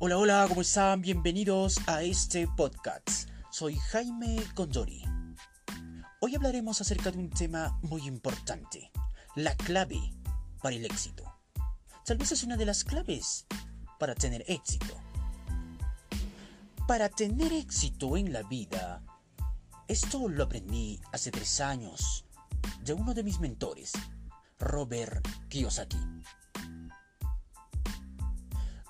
Hola, hola, ¿cómo están? Bienvenidos a este podcast. Soy Jaime Condori. Hoy hablaremos acerca de un tema muy importante, la clave para el éxito. Tal vez es una de las claves para tener éxito. Para tener éxito en la vida, esto lo aprendí hace tres años de uno de mis mentores, Robert Kiyosaki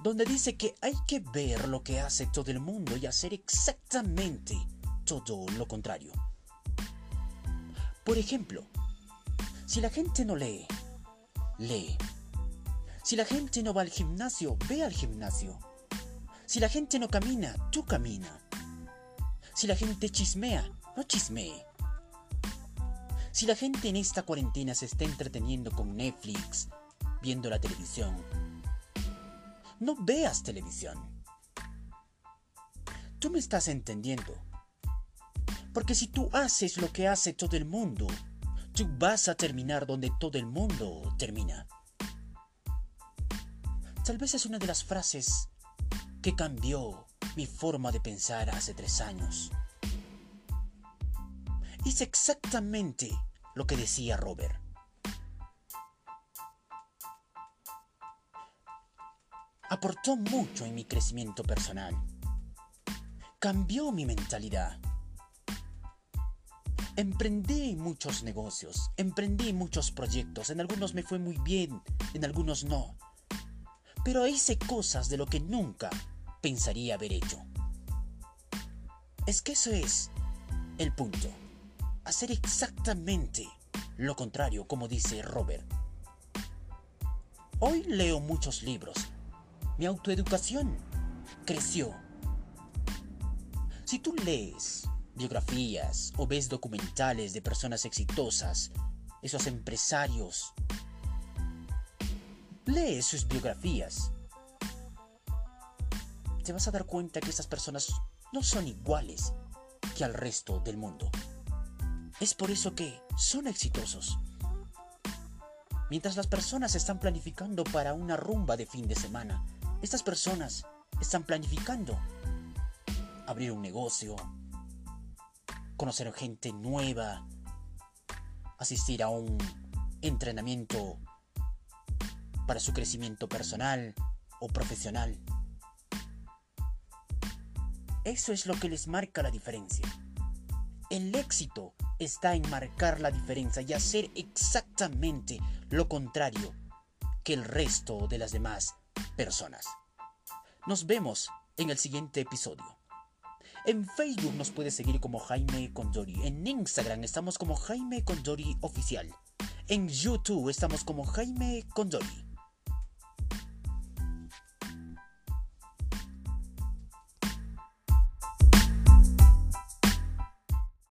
donde dice que hay que ver lo que hace todo el mundo y hacer exactamente todo lo contrario. Por ejemplo, si la gente no lee, lee. Si la gente no va al gimnasio, ve al gimnasio. Si la gente no camina, tú camina. Si la gente chismea, no chismee. Si la gente en esta cuarentena se está entreteniendo con Netflix, viendo la televisión, no veas televisión. Tú me estás entendiendo. Porque si tú haces lo que hace todo el mundo, tú vas a terminar donde todo el mundo termina. Tal vez es una de las frases que cambió mi forma de pensar hace tres años. Hice exactamente lo que decía Robert. Aportó mucho en mi crecimiento personal. Cambió mi mentalidad. Emprendí muchos negocios, emprendí muchos proyectos, en algunos me fue muy bien, en algunos no. Pero hice cosas de lo que nunca pensaría haber hecho. Es que eso es el punto. Hacer exactamente lo contrario, como dice Robert. Hoy leo muchos libros, mi autoeducación creció. Si tú lees biografías o ves documentales de personas exitosas, esos empresarios, lee sus biografías, te vas a dar cuenta que esas personas no son iguales que al resto del mundo. Es por eso que son exitosos. Mientras las personas están planificando para una rumba de fin de semana, estas personas están planificando abrir un negocio, conocer gente nueva, asistir a un entrenamiento para su crecimiento personal o profesional. Eso es lo que les marca la diferencia. El éxito está en marcar la diferencia y hacer exactamente lo contrario que el resto de las demás personas. Nos vemos en el siguiente episodio. En Facebook nos puedes seguir como Jaime Condori. En Instagram estamos como Jaime Condori Oficial. En YouTube estamos como Jaime Condori.